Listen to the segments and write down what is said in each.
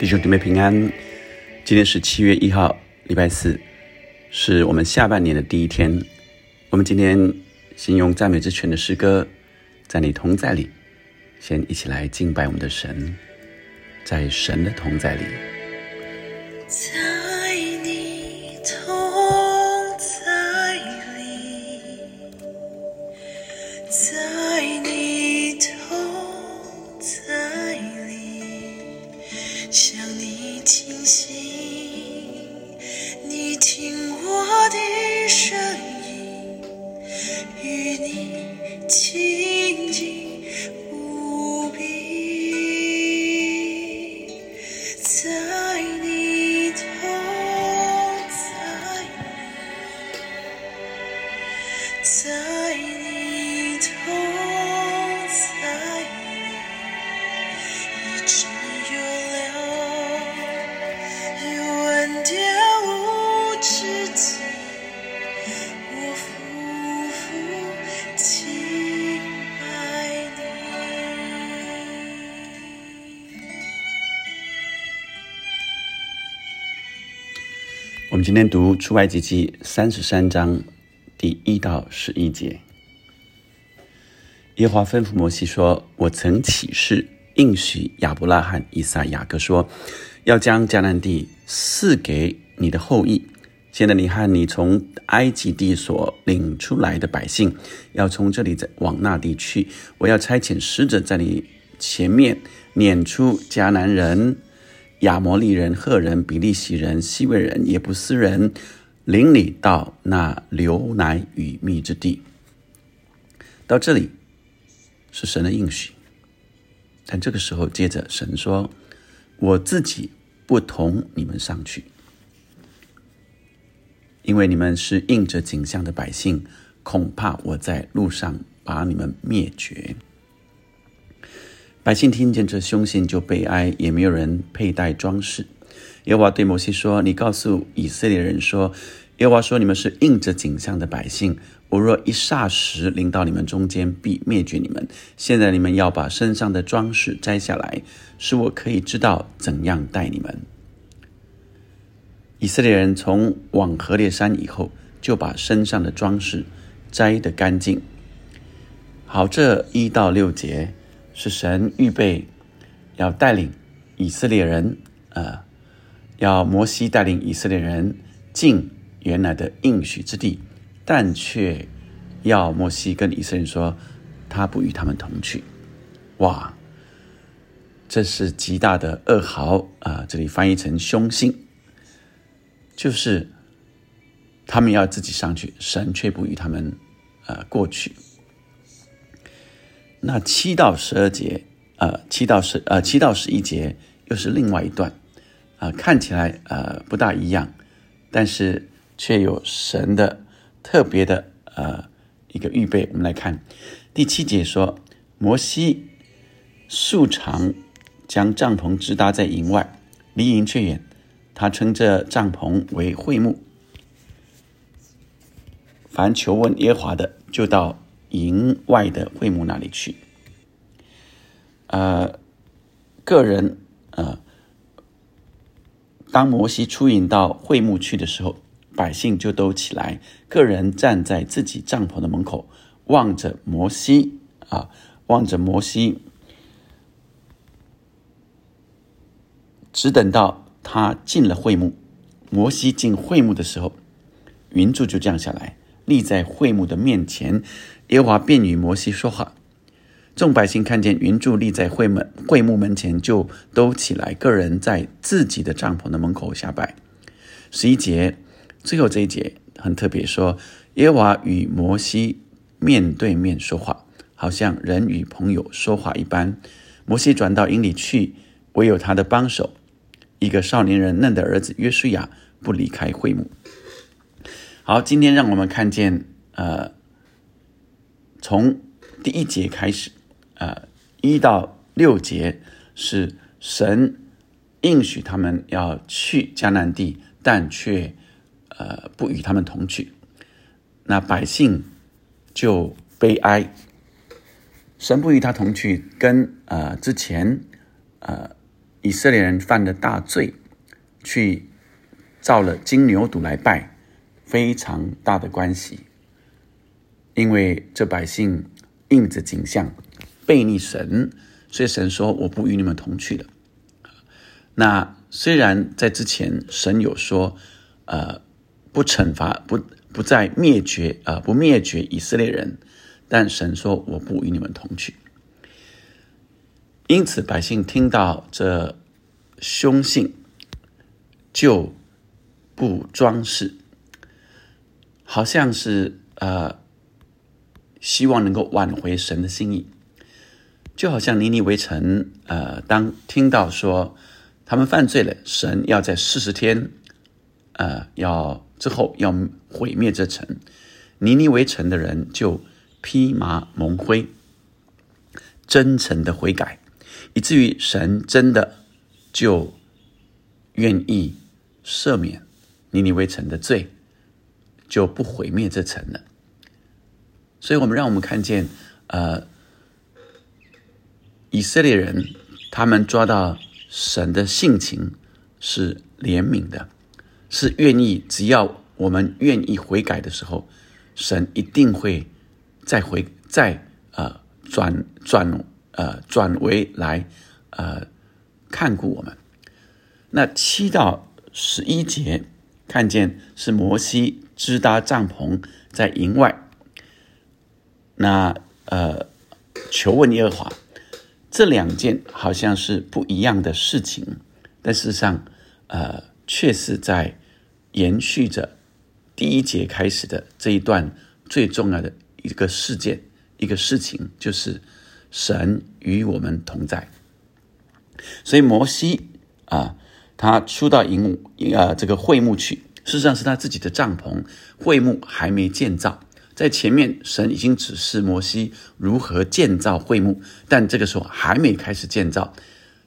弟兄姊妹平安，今天是七月一号，礼拜四，是我们下半年的第一天。我们今天先用赞美之泉的诗歌，在你同在里，先一起来敬拜我们的神，在神的同在里。我们今天读出埃及记三十三章第一到十一节。耶和华吩咐摩西说：“我曾起誓应许亚伯拉罕、以撒、雅各说，要将迦南地赐给你的后裔。现在你和你从埃及地所领出来的百姓，要从这里再往那地去。我要差遣使者在你前面撵出迦南人。”亚摩利人、赫人、比利洗人、西魏人、耶布斯人，领你到那流奶与蜜之地。到这里是神的应许，但这个时候接着神说：“我自己不同你们上去，因为你们是应着景象的百姓，恐怕我在路上把你们灭绝。”百姓听见这凶信就悲哀，也没有人佩戴装饰。耶和华对摩西说：“你告诉以色列人说，耶和华说你们是应着景象的百姓，我若一霎时临到你们中间，必灭绝你们。现在你们要把身上的装饰摘下来，使我可以知道怎样待你们。”以色列人从往何烈山以后，就把身上的装饰摘得干净。好，这一到六节。是神预备要带领以色列人，呃，要摩西带领以色列人进原来的应许之地，但却要摩西跟以色列人说，他不与他们同去。哇，这是极大的噩耗啊！这里翻译成凶星，就是他们要自己上去，神却不与他们呃过去。那七到十二节，呃，七到十，呃，七到十一节又是另外一段，啊，看起来呃不大一样，但是却有神的特别的呃一个预备。我们来看第七节说，摩西素常将帐篷支搭在营外，离营却远，他称这帐篷为会幕。凡求问耶华的，就到。营外的会幕那里去，呃，个人呃，当摩西出营到会幕去的时候，百姓就都起来，个人站在自己帐篷的门口，望着摩西啊，望着摩西，只等到他进了会幕。摩西进会幕的时候，云柱就降下来，立在会幕的面前。耶和华便与摩西说话，众百姓看见云柱立在会门会幕门前，就都起来，个人在自己的帐篷的门口下拜。十一节最后这一节很特别，说耶和华与摩西面对面说话，好像人与朋友说话一般。摩西转到营里去，唯有他的帮手，一个少年人嫩的儿子约书亚不离开会幕。好，今天让我们看见呃。从第一节开始，呃，一到六节是神应许他们要去迦南地，但却呃不与他们同去。那百姓就悲哀，神不与他同去，跟呃之前呃以色列人犯的大罪，去造了金牛犊来拜，非常大的关系。因为这百姓应着景象，背逆神，所以神说：“我不与你们同去了。”那虽然在之前神有说，呃，不惩罚，不不再灭绝，啊，不灭绝以色列人，但神说：“我不与你们同去。”因此，百姓听到这凶信，就不装饰，好像是呃，希望能够挽回神的心意，就好像尼尼微城，呃，当听到说他们犯罪了，神要在四十天，呃，要之后要毁灭这城，尼尼微城的人就披麻蒙灰，真诚的悔改。以至于神真的就愿意赦免尼尼微城的罪，就不毁灭这城了。所以，我们让我们看见，呃，以色列人他们抓到神的性情是怜悯的，是愿意，只要我们愿意悔改的时候，神一定会再回再呃转转。呃，转为来，呃，看顾我们。那七到十一节，看见是摩西支搭帐篷在营外。那呃，求问耶和华，这两件好像是不一样的事情，但事实上，呃，却是在延续着第一节开始的这一段最重要的一个事件，一个事情就是。神与我们同在，所以摩西啊，他出到营呃这个会幕去，事实上是他自己的帐篷，会幕还没建造，在前面神已经指示摩西如何建造会幕，但这个时候还没开始建造，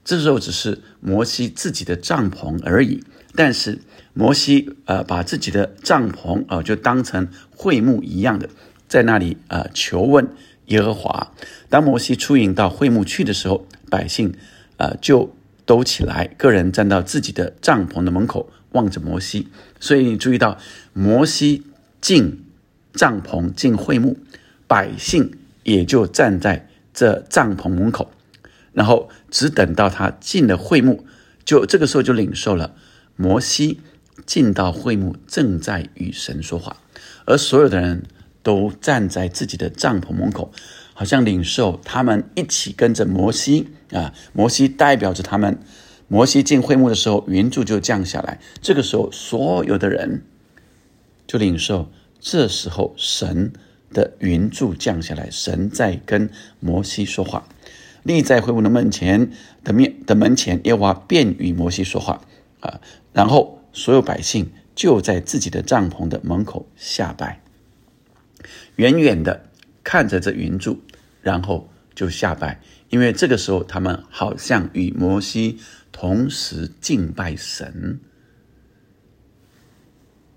这时候只是摩西自己的帐篷而已。但是摩西呃把自己的帐篷啊就当成会幕一样的，在那里呃求问。耶和华，当摩西出营到会幕去的时候，百姓，呃，就都起来，个人站到自己的帐篷的门口，望着摩西。所以你注意到，摩西进帐篷进会幕，百姓也就站在这帐篷门口，然后只等到他进了会幕，就这个时候就领受了摩西进到会幕，正在与神说话，而所有的人。都站在自己的帐篷门口，好像领受他们一起跟着摩西啊。摩西代表着他们。摩西进会幕的时候，云柱就降下来。这个时候，所有的人就领受。这时候，神的云柱降下来，神在跟摩西说话。立在会幕的门前的面的门前，耶和华便与摩西说话啊。然后，所有百姓就在自己的帐篷的门口下拜。远远的看着这云柱，然后就下拜，因为这个时候他们好像与摩西同时敬拜神。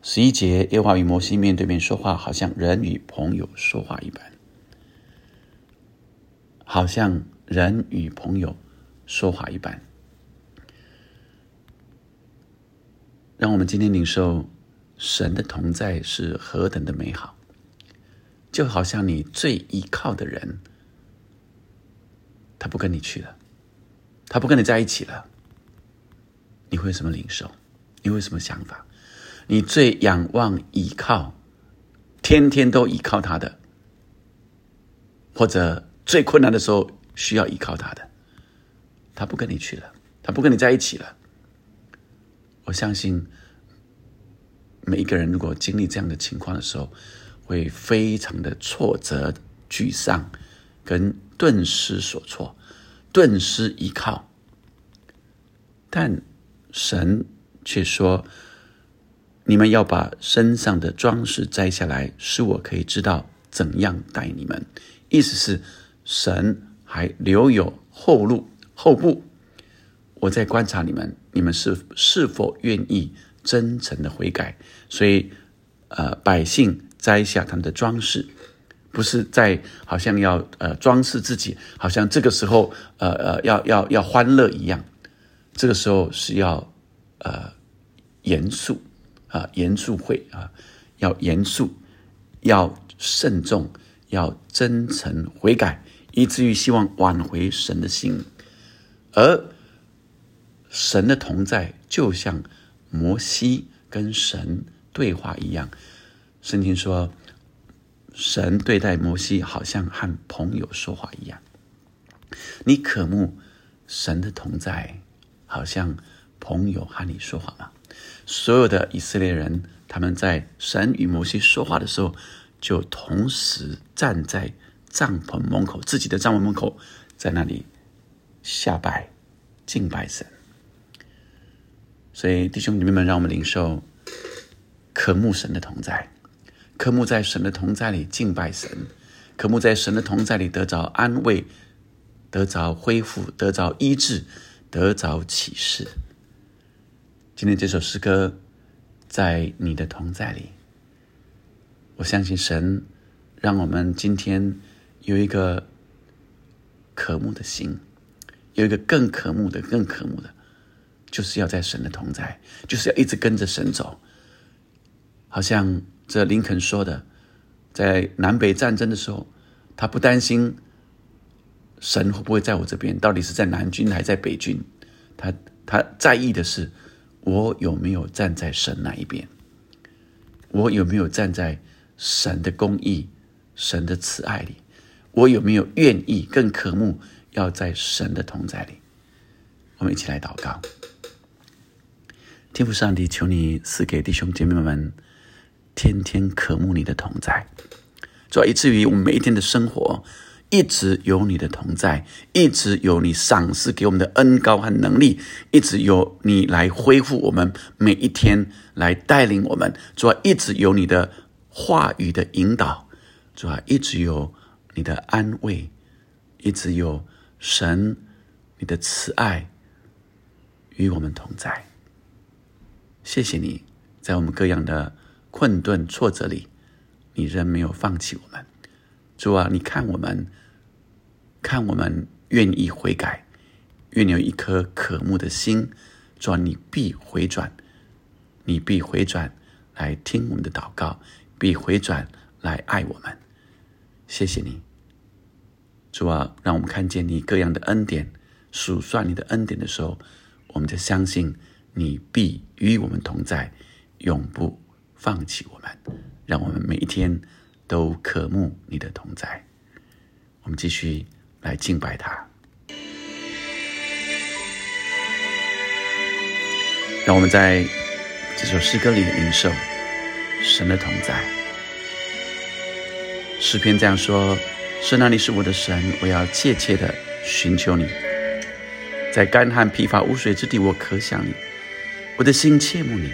十一节，耶和华与摩西面对面说话，好像人与朋友说话一般，好像人与朋友说话一般。让我们今天领受神的同在是何等的美好。就好像你最依靠的人，他不跟你去了，他不跟你在一起了，你会什么领受？你会什么想法？你最仰望、依靠，天天都依靠他的，或者最困难的时候需要依靠他的，他不跟你去了，他不跟你在一起了。我相信每一个人如果经历这样的情况的时候，会非常的挫折、沮丧，跟顿失所措、顿失依靠。但神却说：“你们要把身上的装饰摘下来，使我可以知道怎样待你们。”意思是神还留有后路、后部。我在观察你们，你们是是否愿意真诚的悔改？所以，呃，百姓。摘下他们的装饰，不是在好像要呃装饰自己，好像这个时候呃呃要要要欢乐一样。这个时候是要呃严肃啊，严肃会啊，要严肃，要慎重，要真诚悔改，以至于希望挽回神的心。而神的同在，就像摩西跟神对话一样。圣经说，神对待摩西，好像和朋友说话一样。你渴慕神的同在，好像朋友和你说话吗？所有的以色列人，他们在神与摩西说话的时候，就同时站在帐篷门口，自己的帐篷门口，在那里下拜敬拜神。所以，弟兄姐妹们，让我们领受渴慕神的同在，渴慕在神的同在里敬拜神，渴慕在神的同在里得着安慰。得着恢复，得着医治，得着启示。今天这首诗歌，在你的同在里，我相信神让我们今天有一个渴慕的心，有一个更渴慕的、更渴慕的，就是要在神的同在，就是要一直跟着神走。好像这林肯说的，在南北战争的时候，他不担心。神会不会在我这边？到底是在南军还是在北军？他他在意的是我有没有站在神那一边？我有没有站在神的公义、神的慈爱里？我有没有愿意更渴慕要在神的同在里？我们一起来祷告，天父上帝，求你赐给弟兄姐妹们天天渴慕你的同在，主要以至于我们每一天的生活。一直有你的同在，一直有你赏赐给我们的恩高和能力，一直有你来恢复我们每一天，来带领我们。主啊，一直有你的话语的引导，主啊，一直有你的安慰，一直有神你的慈爱与我们同在。谢谢你在我们各样的困顿挫折里，你仍没有放弃我们。主啊，你看我们，看我们愿意悔改，愿有一颗渴慕的心。主啊，你必回转，你必回转来听我们的祷告，必回转来爱我们。谢谢你，主啊，让我们看见你各样的恩典，数算你的恩典的时候，我们就相信你必与我们同在，永不放弃我们。让我们每一天。都渴慕你的同在，我们继续来敬拜他。让我们在这首诗歌里领受神的同在。诗篇这样说：“神啊，你是我的神，我要切切的寻求你。在干旱疲乏无水之地，我可想你，我的心切慕你。”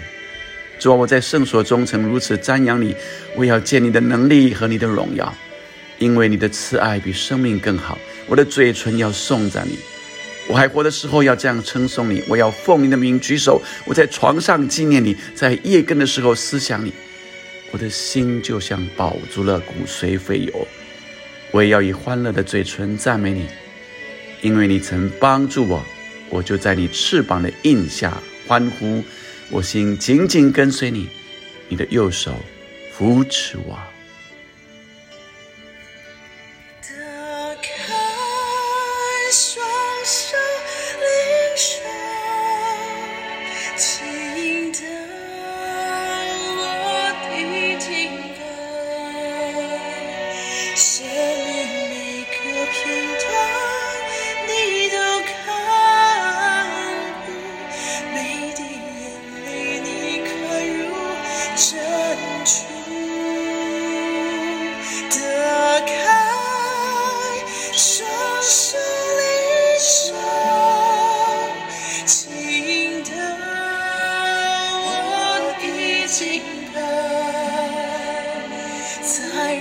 主啊，我在圣所中曾如此瞻仰你，我要见你的能力和你的荣耀，因为你的慈爱比生命更好。我的嘴唇要颂赞你，我还活的时候要这样称颂你。我要奉你的名举手，我在床上纪念你，在夜更的时候思想你。我的心就像饱足了骨髓肥油，我也要以欢乐的嘴唇赞美你，因为你曾帮助我，我就在你翅膀的印下欢呼。我心紧紧跟随你，你的右手扶持我。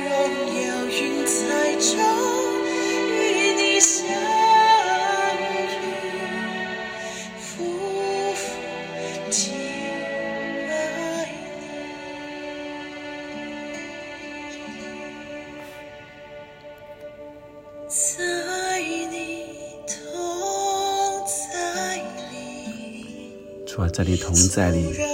荣耀云彩中，与你相遇。福福，敬在你。在你同在里，出在你同在里。